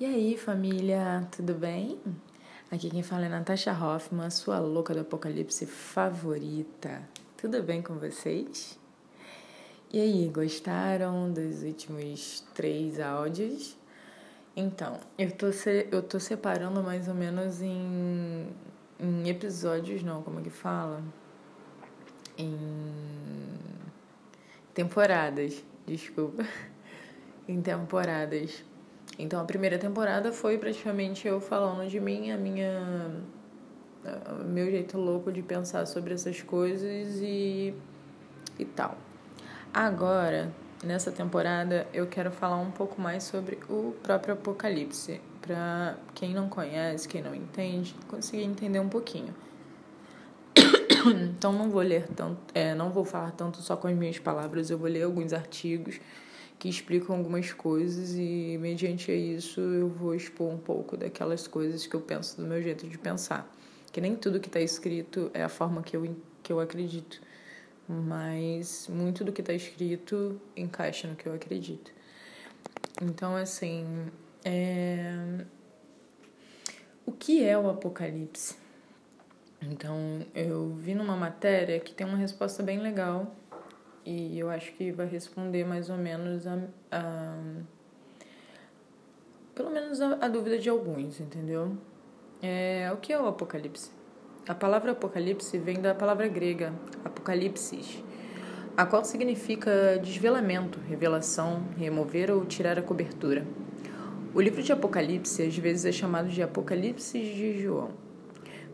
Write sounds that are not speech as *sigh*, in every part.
E aí, família, tudo bem? Aqui quem fala é Natasha Hoffman, sua louca do apocalipse favorita. Tudo bem com vocês? E aí, gostaram dos últimos três áudios? Então, eu tô, se, eu tô separando mais ou menos em, em episódios, não, como é que fala? Em temporadas, desculpa. *laughs* em temporadas então a primeira temporada foi praticamente eu falando de mim, a minha meu jeito louco de pensar sobre essas coisas e e tal. Agora, nessa temporada, eu quero falar um pouco mais sobre o próprio Apocalipse, para quem não conhece, quem não entende, conseguir entender um pouquinho. *coughs* Então não vou ler tanto, é, não vou falar tanto só com as minhas palavras, eu vou ler alguns artigos que explicam algumas coisas e, mediante isso, eu vou expor um pouco daquelas coisas que eu penso do meu jeito de pensar. Que nem tudo que está escrito é a forma que eu, que eu acredito, mas muito do que está escrito encaixa no que eu acredito. Então, assim, é... o que é o Apocalipse? Então, eu vi numa matéria que tem uma resposta bem legal e eu acho que vai responder mais ou menos a, a pelo menos a, a, dúvida de alguns, entendeu? É, o que é o Apocalipse? A palavra Apocalipse vem da palavra grega apocalipsis, a qual significa desvelamento, revelação, remover ou tirar a cobertura. O livro de Apocalipse às vezes é chamado de Apocalipse de João,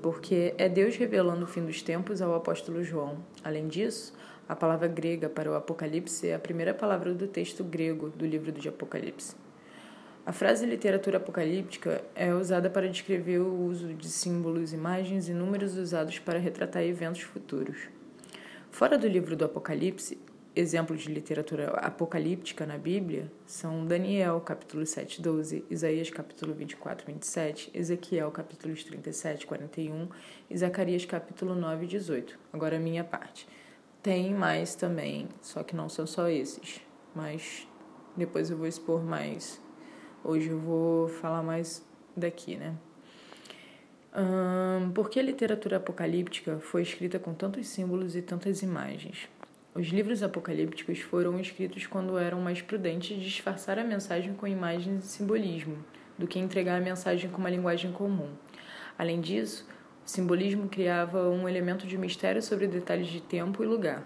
porque é Deus revelando o fim dos tempos ao apóstolo João. Além disso, a palavra grega para o Apocalipse é a primeira palavra do texto grego do livro de Apocalipse. A frase literatura apocalíptica é usada para descrever o uso de símbolos, imagens e números usados para retratar eventos futuros. Fora do livro do Apocalipse, exemplos de literatura apocalíptica na Bíblia são Daniel, capítulo 7, 12, Isaías, capítulo 24, 27, Ezequiel, capítulos 37, 41 e Zacarias, capítulo 9, 18. Agora a minha parte. Tem mais também, só que não são só esses. Mas depois eu vou expor mais. Hoje eu vou falar mais daqui, né? Por que a literatura apocalíptica foi escrita com tantos símbolos e tantas imagens? Os livros apocalípticos foram escritos quando eram mais prudentes de disfarçar a mensagem com imagens e simbolismo do que entregar a mensagem com uma linguagem comum. Além disso, o simbolismo criava um elemento de mistério sobre detalhes de tempo e lugar.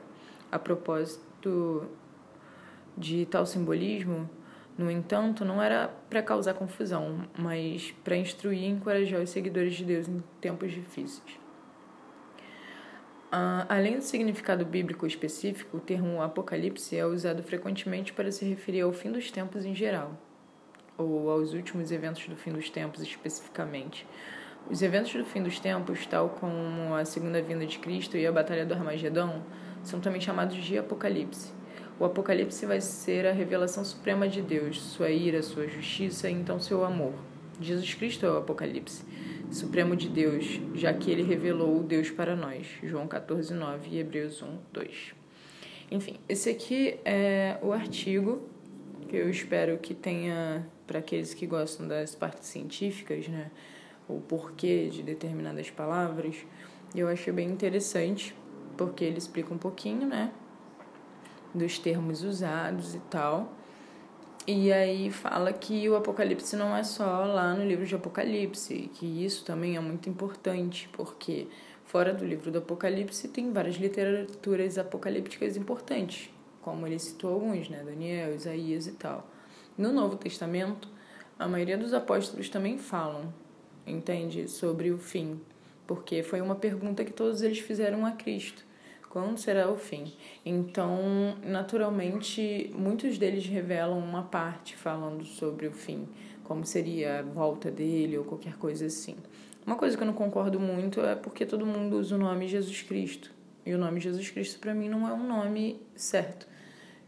A propósito de tal simbolismo, no entanto, não era para causar confusão, mas para instruir e encorajar os seguidores de Deus em tempos difíceis. Uh, além do significado bíblico específico, o termo Apocalipse é usado frequentemente para se referir ao fim dos tempos em geral, ou aos últimos eventos do fim dos tempos especificamente. Os eventos do fim dos tempos, tal como a segunda vinda de Cristo e a Batalha do Armagedão, são também chamados de Apocalipse. O Apocalipse vai ser a revelação suprema de Deus, sua ira, sua justiça e então seu amor. Jesus Cristo é o Apocalipse, supremo de Deus, já que ele revelou o Deus para nós. João 14, 9 e Hebreus 1, 2. Enfim, esse aqui é o artigo que eu espero que tenha, para aqueles que gostam das partes científicas, né? O porquê de determinadas palavras. Eu achei bem interessante, porque ele explica um pouquinho, né, dos termos usados e tal. E aí fala que o Apocalipse não é só lá no livro de Apocalipse, que isso também é muito importante, porque fora do livro do Apocalipse tem várias literaturas apocalípticas importantes, como ele citou alguns, né, Daniel, Isaías e tal. No Novo Testamento, a maioria dos apóstolos também falam entende? Sobre o fim. Porque foi uma pergunta que todos eles fizeram a Cristo. Quando será o fim? Então, naturalmente, muitos deles revelam uma parte falando sobre o fim, como seria a volta dele ou qualquer coisa assim. Uma coisa que eu não concordo muito é porque todo mundo usa o nome Jesus Cristo. E o nome Jesus Cristo, para mim, não é um nome certo.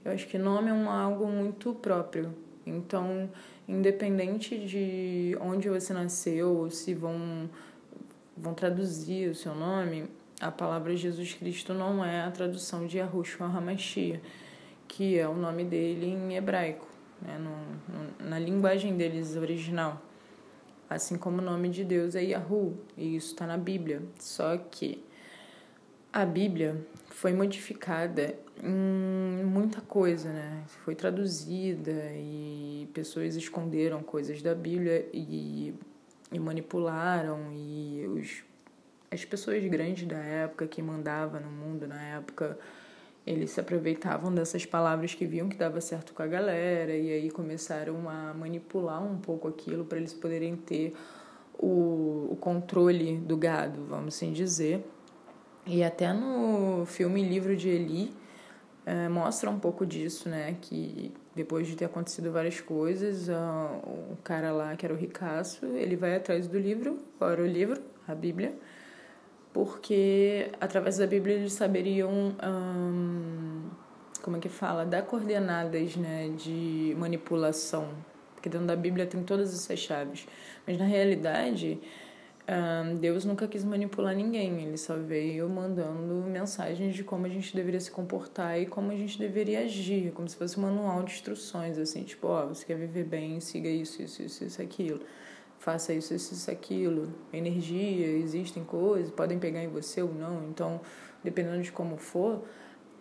Eu acho que nome é algo muito próprio. Então, independente de onde você nasceu ou se vão, vão traduzir o seu nome, a palavra Jesus Cristo não é a tradução de Yahushua HaMashiach, que é o nome dele em hebraico. né? no, no, na linguagem deles original. Assim como o nome de Deus é Yahoo, e isso está na Bíblia. Só que a Bíblia foi modificada muita coisa, né? Foi traduzida e pessoas esconderam coisas da Bíblia e, e manipularam e os, as pessoas grandes da época que mandavam no mundo na época eles se aproveitavam dessas palavras que viam que dava certo com a galera e aí começaram a manipular um pouco aquilo para eles poderem ter o, o controle do gado, vamos assim dizer. E até no filme Livro de Eli é, mostra um pouco disso, né? Que depois de ter acontecido várias coisas, o cara lá, que era o ricaço, ele vai atrás do livro, qual era o livro? A Bíblia, porque através da Bíblia eles saberiam, como é que fala, dar coordenadas né, de manipulação, porque dentro da Bíblia tem todas essas chaves. Mas na realidade, Deus nunca quis manipular ninguém, ele só veio mandando mensagens de como a gente deveria se comportar e como a gente deveria agir, como se fosse um manual de instruções, assim, tipo, ó, oh, você quer viver bem, siga isso, isso, isso, isso, aquilo, faça isso, isso, isso, aquilo. Energia, existem coisas, podem pegar em você ou não, então, dependendo de como for,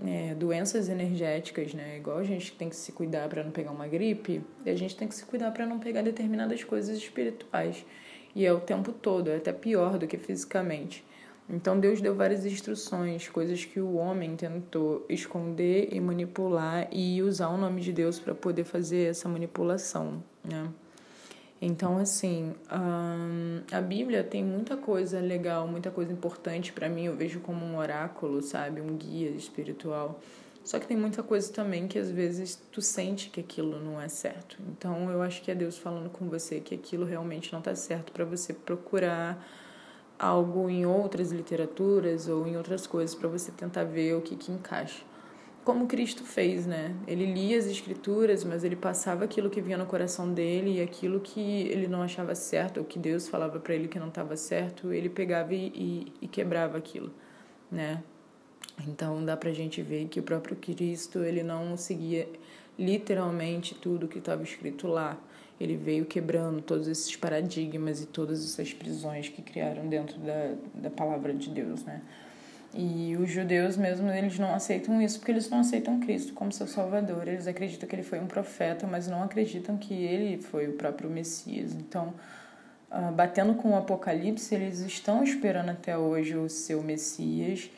é, doenças energéticas, né? Igual a gente tem que se cuidar para não pegar uma gripe, a gente tem que se cuidar para não pegar determinadas coisas espirituais. E é o tempo todo, é até pior do que fisicamente. Então Deus deu várias instruções, coisas que o homem tentou esconder e manipular e usar o nome de Deus para poder fazer essa manipulação, né? Então, assim, a Bíblia tem muita coisa legal, muita coisa importante para mim. Eu vejo como um oráculo, sabe? Um guia espiritual. Só que tem muita coisa também que às vezes tu sente que aquilo não é certo. Então eu acho que é Deus falando com você que aquilo realmente não está certo para você procurar algo em outras literaturas ou em outras coisas para você tentar ver o que que encaixa. Como Cristo fez, né? Ele lia as escrituras, mas ele passava aquilo que vinha no coração dele e aquilo que ele não achava certo, ou que Deus falava para ele que não estava certo, ele pegava e, e, e quebrava aquilo, né? Então dá pra gente ver que o próprio Cristo, ele não seguia literalmente tudo que estava escrito lá. Ele veio quebrando todos esses paradigmas e todas essas prisões que criaram dentro da, da palavra de Deus, né? E os judeus mesmo, eles não aceitam isso porque eles não aceitam Cristo como seu salvador. Eles acreditam que ele foi um profeta, mas não acreditam que ele foi o próprio Messias. Então, uh, batendo com o Apocalipse, eles estão esperando até hoje o seu Messias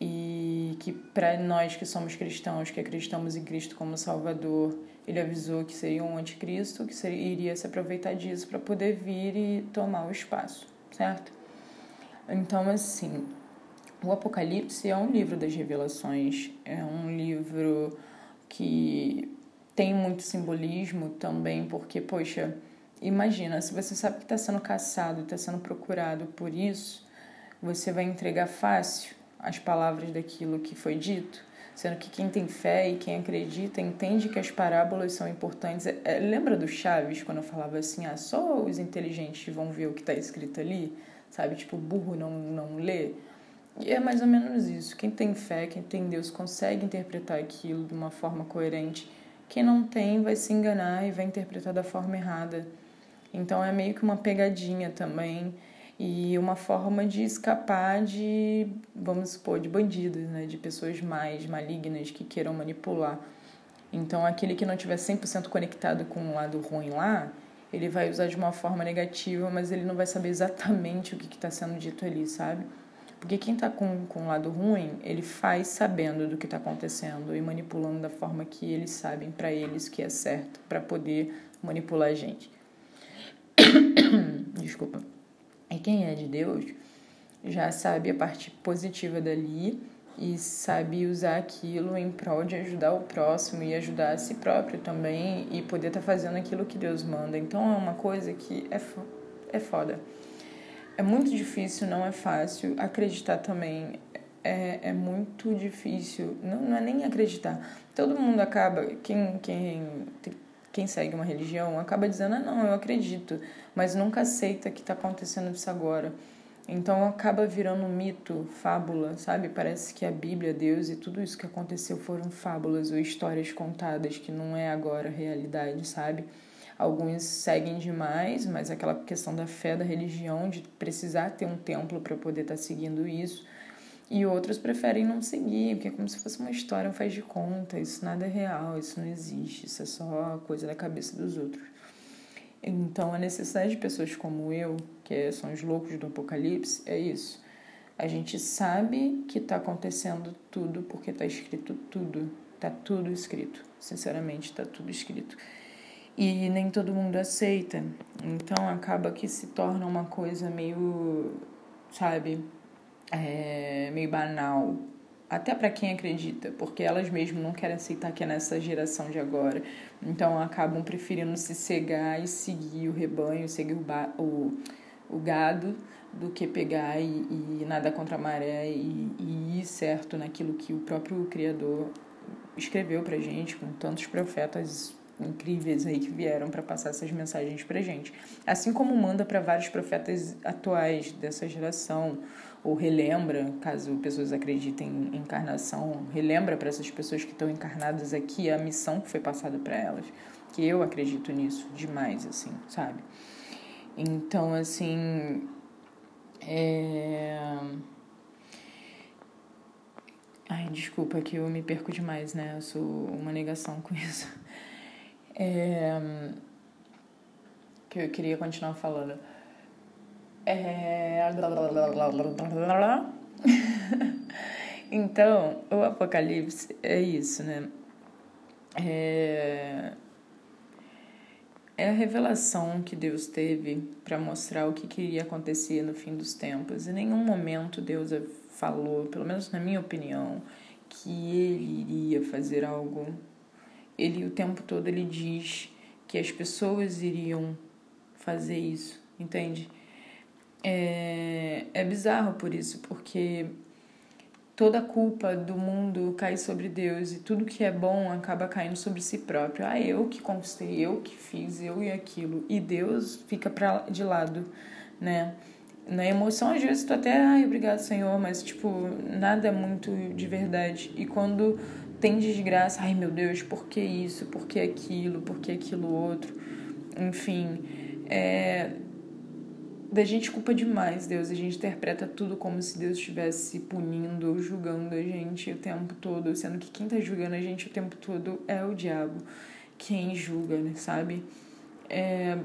e que para nós que somos cristãos, que acreditamos em Cristo como Salvador, ele avisou que seria um anticristo, que seria, iria se aproveitar disso para poder vir e tomar o espaço, certo? Então, assim, o Apocalipse é um livro das revelações, é um livro que tem muito simbolismo também, porque, poxa, imagina, se você sabe que está sendo caçado, está sendo procurado por isso, você vai entregar fácil as palavras daquilo que foi dito, sendo que quem tem fé e quem acredita entende que as parábolas são importantes. É, é, lembra do Chaves quando eu falava assim, ah, só os inteligentes vão ver o que está escrito ali, sabe? Tipo, burro não, não lê. E é mais ou menos isso. Quem tem fé, quem tem Deus, consegue interpretar aquilo de uma forma coerente. Quem não tem vai se enganar e vai interpretar da forma errada. Então é meio que uma pegadinha também e uma forma de escapar de, vamos supor, de bandidos, né? de pessoas mais malignas que queiram manipular. Então, aquele que não tiver 100% conectado com o lado ruim lá, ele vai usar de uma forma negativa, mas ele não vai saber exatamente o que está sendo dito ali, sabe? Porque quem está com, com lado ruim, ele faz sabendo do que está acontecendo e manipulando da forma que eles sabem para eles que é certo, para poder manipular a gente. *coughs* Desculpa. Quem é de Deus já sabe a parte positiva dali e sabe usar aquilo em prol de ajudar o próximo e ajudar a si próprio também e poder estar tá fazendo aquilo que Deus manda. Então é uma coisa que é, é foda. É muito difícil, não é fácil. Acreditar também é, é muito difícil. Não, não é nem acreditar. Todo mundo acaba, quem, quem quem segue uma religião acaba dizendo, ah, não, eu acredito, mas nunca aceita que está acontecendo isso agora. Então acaba virando mito, fábula, sabe? Parece que a Bíblia, Deus e tudo isso que aconteceu foram fábulas ou histórias contadas que não é agora realidade, sabe? Alguns seguem demais, mas aquela questão da fé, da religião, de precisar ter um templo para poder estar tá seguindo isso. E outros preferem não seguir, porque é como se fosse uma história, um faz de conta. Isso nada é real, isso não existe, isso é só coisa da cabeça dos outros. Então, a necessidade de pessoas como eu, que são os loucos do Apocalipse, é isso. A gente sabe que está acontecendo tudo porque está escrito tudo. Está tudo escrito. Sinceramente, está tudo escrito. E nem todo mundo aceita. Então, acaba que se torna uma coisa meio, sabe, é, meio banal até para quem acredita, porque elas mesmas não querem aceitar que é nessa geração de agora. Então acabam preferindo se cegar e seguir o rebanho, seguir o, o, o gado, do que pegar e, e nada contra a maré e, e ir certo naquilo que o próprio Criador escreveu pra gente, com tantos profetas incríveis aí que vieram para passar essas mensagens pra gente. Assim como manda para vários profetas atuais dessa geração, ou relembra, caso pessoas acreditem em encarnação, relembra para essas pessoas que estão encarnadas aqui a missão que foi passada para elas. Que eu acredito nisso demais, assim, sabe? Então, assim. É... Ai, desculpa que eu me perco demais, né? Eu sou uma negação com isso. É... Que eu queria continuar falando. É... então, o Apocalipse é isso, né? É, é a revelação que Deus teve para mostrar o que queria acontecer no fim dos tempos. Em nenhum momento Deus falou, pelo menos na minha opinião, que ele iria fazer algo. Ele o tempo todo ele diz que as pessoas iriam fazer isso, entende? É, é bizarro por isso, porque toda a culpa do mundo cai sobre Deus e tudo que é bom acaba caindo sobre si próprio. Ah, eu que conquistei, eu que fiz, eu e aquilo. E Deus fica pra, de lado, né? Na emoção, às vezes, tu até, ai, obrigado, Senhor, mas, tipo, nada é muito de verdade. E quando tem desgraça, ai, meu Deus, por que isso? Por que aquilo? Por que aquilo outro? Enfim, é da gente culpa demais Deus. A gente interpreta tudo como se Deus estivesse punindo ou julgando a gente o tempo todo, sendo que quem tá julgando a gente o tempo todo é o diabo. Quem julga, né, sabe? É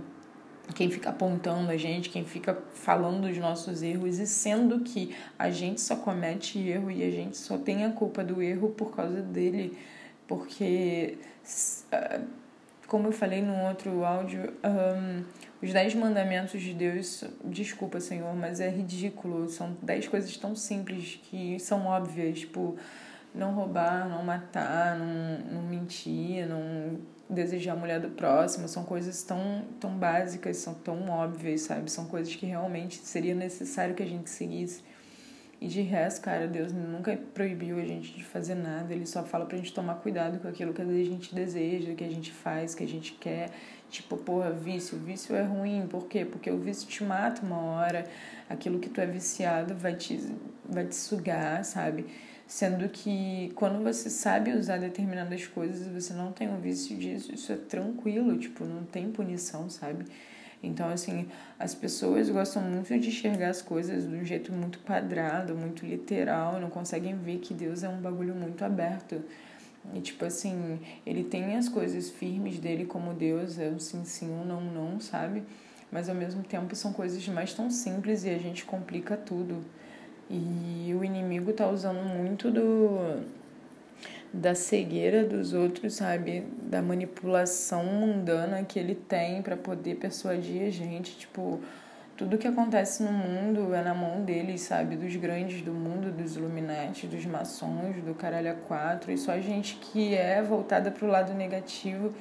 quem fica apontando a gente, quem fica falando dos nossos erros, e sendo que a gente só comete erro e a gente só tem a culpa do erro por causa dele, porque, ah, como eu falei no outro áudio, um, os dez mandamentos de Deus, desculpa, Senhor, mas é ridículo. São dez coisas tão simples que são óbvias, tipo não roubar, não matar, não, não mentir, não desejar a mulher do próximo. São coisas tão, tão básicas, são tão óbvias, sabe? São coisas que realmente seria necessário que a gente seguisse. E de resto, cara, Deus nunca proibiu a gente de fazer nada. Ele só fala pra gente tomar cuidado com aquilo que a gente deseja, que a gente faz, que a gente quer. Tipo, porra, vício. Vício é ruim. Por quê? Porque o vício te mata uma hora. Aquilo que tu é viciado vai te, vai te sugar, sabe? Sendo que quando você sabe usar determinadas coisas, você não tem um vício disso, isso é tranquilo, tipo, não tem punição, sabe? Então, assim, as pessoas gostam muito de enxergar as coisas de um jeito muito quadrado, muito literal, não conseguem ver que Deus é um bagulho muito aberto. E, tipo assim, ele tem as coisas firmes dele como Deus, é um sim, sim, um não, não, sabe? Mas ao mesmo tempo são coisas demais tão simples e a gente complica tudo. E o inimigo tá usando muito do da cegueira dos outros, sabe? Da manipulação mundana que ele tem para poder persuadir a gente, tipo, tudo que acontece no mundo é na mão deles, sabe? Dos grandes do mundo, dos Illuminati, dos maçons, do caralho a quatro, e só a gente que é voltada pro lado negativo,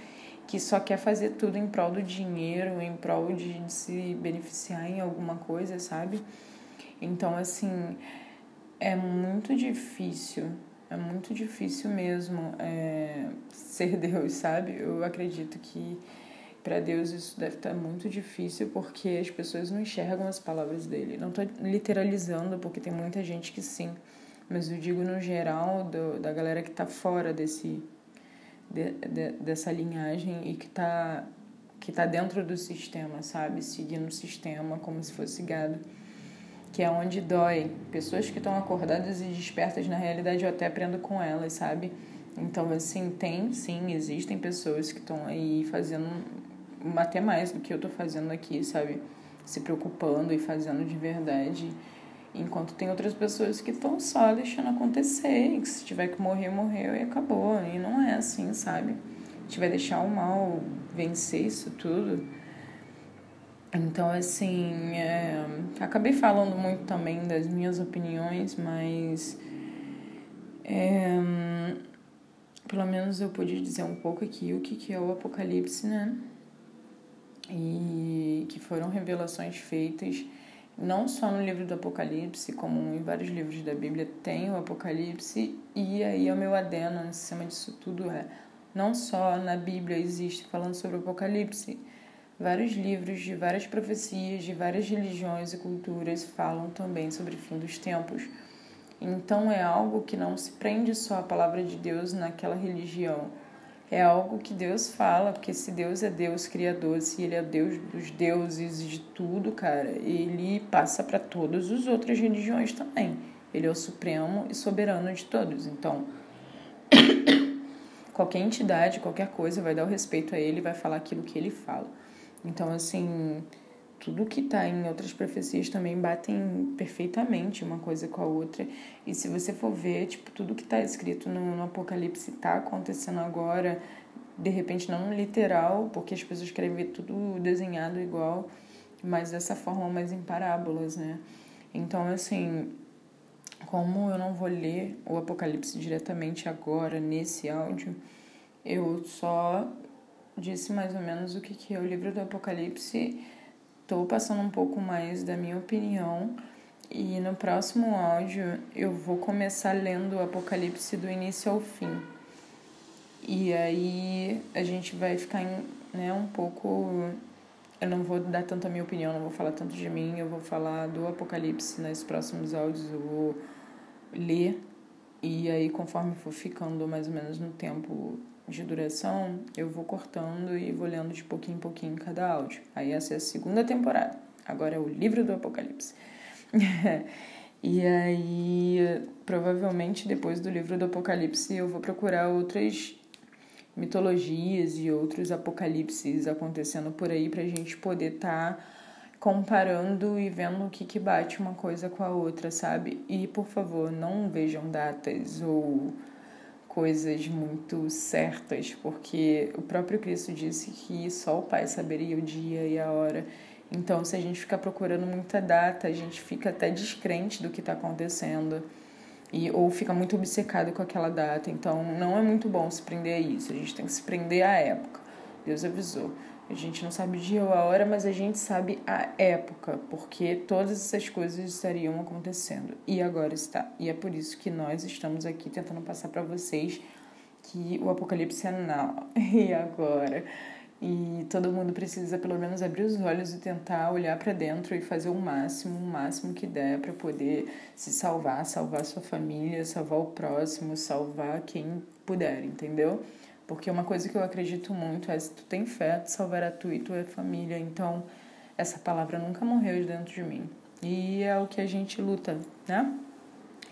que só quer fazer tudo em prol do dinheiro, em prol de se beneficiar em alguma coisa, sabe? Então, assim, é muito difícil é muito difícil mesmo é, ser *laughs* Deus, sabe? Eu acredito que, para Deus isso deve estar muito difícil porque as pessoas não enxergam as palavras dele. Não estou literalizando porque tem muita gente que sim, mas eu digo no geral do, da galera que está fora desse de, de, dessa linhagem e que está que tá dentro do sistema, sabe? Seguindo o sistema como se fosse gado. Que é onde dói. Pessoas que estão acordadas e despertas, na realidade eu até aprendo com elas, sabe? Então, assim, tem, sim, existem pessoas que estão aí fazendo até mais do que eu tô fazendo aqui, sabe? Se preocupando e fazendo de verdade. Enquanto tem outras pessoas que estão só deixando acontecer, que se tiver que morrer, morreu e acabou. E não é assim, sabe? A gente vai deixar o mal vencer isso tudo. Então, assim, é... acabei falando muito também das minhas opiniões, mas. É... Pelo menos eu pude dizer um pouco aqui o que é o Apocalipse, né? e que foram revelações feitas não só no livro do Apocalipse, como em vários livros da Bíblia tem o Apocalipse, e aí o meu adeno em cima disso tudo é não só na Bíblia existe falando sobre o Apocalipse, vários livros de várias profecias de várias religiões e culturas falam também sobre o fim dos tempos. Então é algo que não se prende só à palavra de Deus naquela religião é algo que Deus fala, porque se Deus é Deus criador, se Ele é Deus dos deuses de tudo, cara, Ele passa para todas as outras religiões também. Ele é o supremo e soberano de todos. Então, *coughs* qualquer entidade, qualquer coisa vai dar o respeito a Ele, vai falar aquilo que Ele fala. Então, assim, tudo que está em outras profecias também batem perfeitamente uma coisa com a outra. E se você for ver, tipo, tudo que está escrito no, no Apocalipse está acontecendo agora, de repente não literal, porque as pessoas querem ver tudo desenhado igual, mas dessa forma mais em parábolas, né? Então, assim, como eu não vou ler o Apocalipse diretamente agora, nesse áudio, eu só disse mais ou menos o que, que é o livro do Apocalipse Estou passando um pouco mais da minha opinião e no próximo áudio eu vou começar lendo o Apocalipse do início ao fim. E aí a gente vai ficar né, um pouco. Eu não vou dar tanto a minha opinião, não vou falar tanto de mim, eu vou falar do Apocalipse nos próximos áudios, eu vou ler e aí conforme for ficando mais ou menos no tempo de duração, eu vou cortando e vou lendo de pouquinho em pouquinho cada áudio. Aí essa é a segunda temporada. Agora é o livro do Apocalipse. *laughs* e aí, provavelmente depois do livro do Apocalipse, eu vou procurar outras mitologias e outros apocalipses acontecendo por aí pra gente poder estar tá comparando e vendo o que que bate uma coisa com a outra, sabe? E por favor, não vejam datas ou coisas muito certas, porque o próprio Cristo disse que só o Pai saberia o dia e a hora. Então, se a gente ficar procurando muita data, a gente fica até descrente do que está acontecendo e ou fica muito obcecado com aquela data. Então, não é muito bom se prender a isso. A gente tem que se prender à época. Deus avisou. A gente não sabe o dia ou a hora, mas a gente sabe a época, porque todas essas coisas estariam acontecendo. E agora está. E é por isso que nós estamos aqui tentando passar para vocês que o apocalipse é não. *laughs* E agora? E todo mundo precisa pelo menos abrir os olhos e tentar olhar para dentro e fazer o máximo, o máximo que der para poder se salvar, salvar sua família, salvar o próximo, salvar quem puder, entendeu? Porque uma coisa que eu acredito muito é se tu tem fé, tu salvará tu e tua família. Então, essa palavra nunca morreu dentro de mim. E é o que a gente luta, né?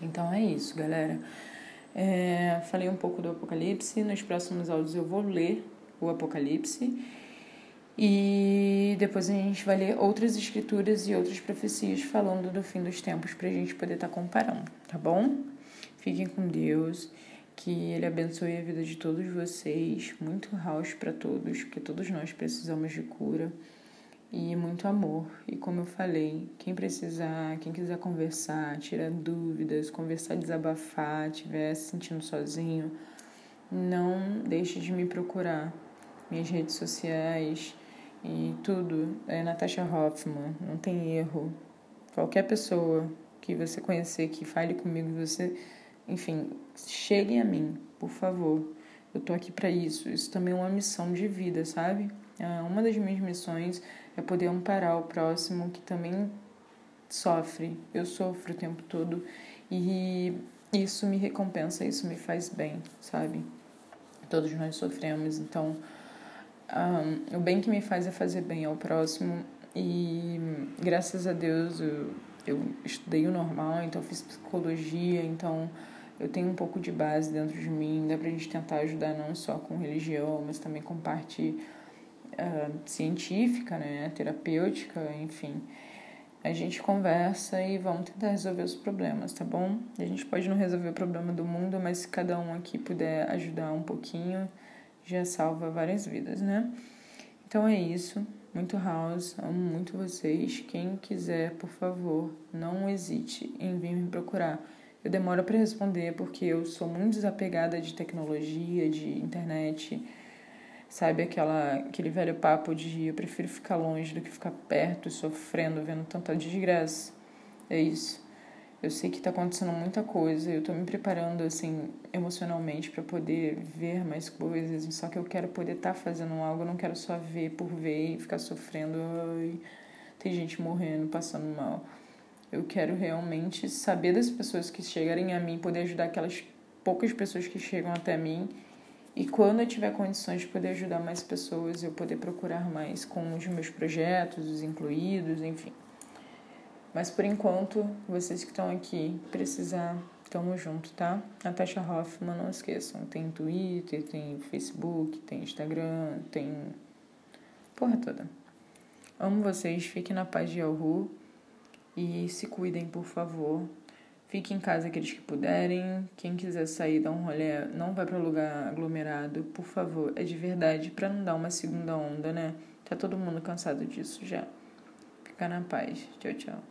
Então é isso, galera. É, falei um pouco do Apocalipse. Nos próximos áudios eu vou ler o Apocalipse. E depois a gente vai ler outras escrituras e outras profecias falando do fim dos tempos para a gente poder estar tá comparando, tá bom? Fiquem com Deus. Que Ele abençoe a vida de todos vocês. Muito house para todos, porque todos nós precisamos de cura. E muito amor. E como eu falei, quem precisar, quem quiser conversar, tirar dúvidas, conversar, desabafar, estiver se sentindo sozinho, não deixe de me procurar. Minhas redes sociais e tudo é Natasha Hoffman, não tem erro. Qualquer pessoa que você conhecer que fale comigo, você enfim, cheguem a mim, por favor. Eu tô aqui para isso. Isso também é uma missão de vida, sabe? Ah, uma das minhas missões é poder amparar o próximo que também sofre. Eu sofro o tempo todo e isso me recompensa, isso me faz bem, sabe? Todos nós sofremos, então um, o bem que me faz é fazer bem ao próximo e graças a Deus eu, eu estudei o normal, então fiz psicologia, então eu tenho um pouco de base dentro de mim, dá pra gente tentar ajudar não só com religião, mas também com parte uh, científica, né, terapêutica, enfim. A gente conversa e vamos tentar resolver os problemas, tá bom? A gente pode não resolver o problema do mundo, mas se cada um aqui puder ajudar um pouquinho, já salva várias vidas, né? Então é isso. Muito house, amo muito vocês. Quem quiser, por favor, não hesite em vir me procurar. Eu demoro para responder porque eu sou muito desapegada de tecnologia, de internet. Sabe aquela, aquele velho papo de eu prefiro ficar longe do que ficar perto, sofrendo, vendo tanta desgraça? É isso. Eu sei que está acontecendo muita coisa, eu estou me preparando assim emocionalmente para poder ver mais coisas, só que eu quero poder estar tá fazendo algo, eu não quero só ver por ver e ficar sofrendo, ai, tem gente morrendo, passando mal. Eu quero realmente saber das pessoas que chegarem a mim, poder ajudar aquelas poucas pessoas que chegam até mim e quando eu tiver condições de poder ajudar mais pessoas, eu poder procurar mais com os meus projetos, os incluídos, enfim. Mas por enquanto, vocês que estão aqui, precisar, tamo junto, tá? Natasha Hoffman, não esqueçam, tem Twitter, tem Facebook, tem Instagram, tem. Porra toda. Amo vocês, fiquem na paz de Yahoo e se cuidem, por favor. Fique em casa aqueles que puderem. Quem quiser sair, dar um rolê, não vai para lugar aglomerado, por favor. É de verdade, para não dar uma segunda onda, né? Tá todo mundo cansado disso já. Fica na paz. Tchau, tchau.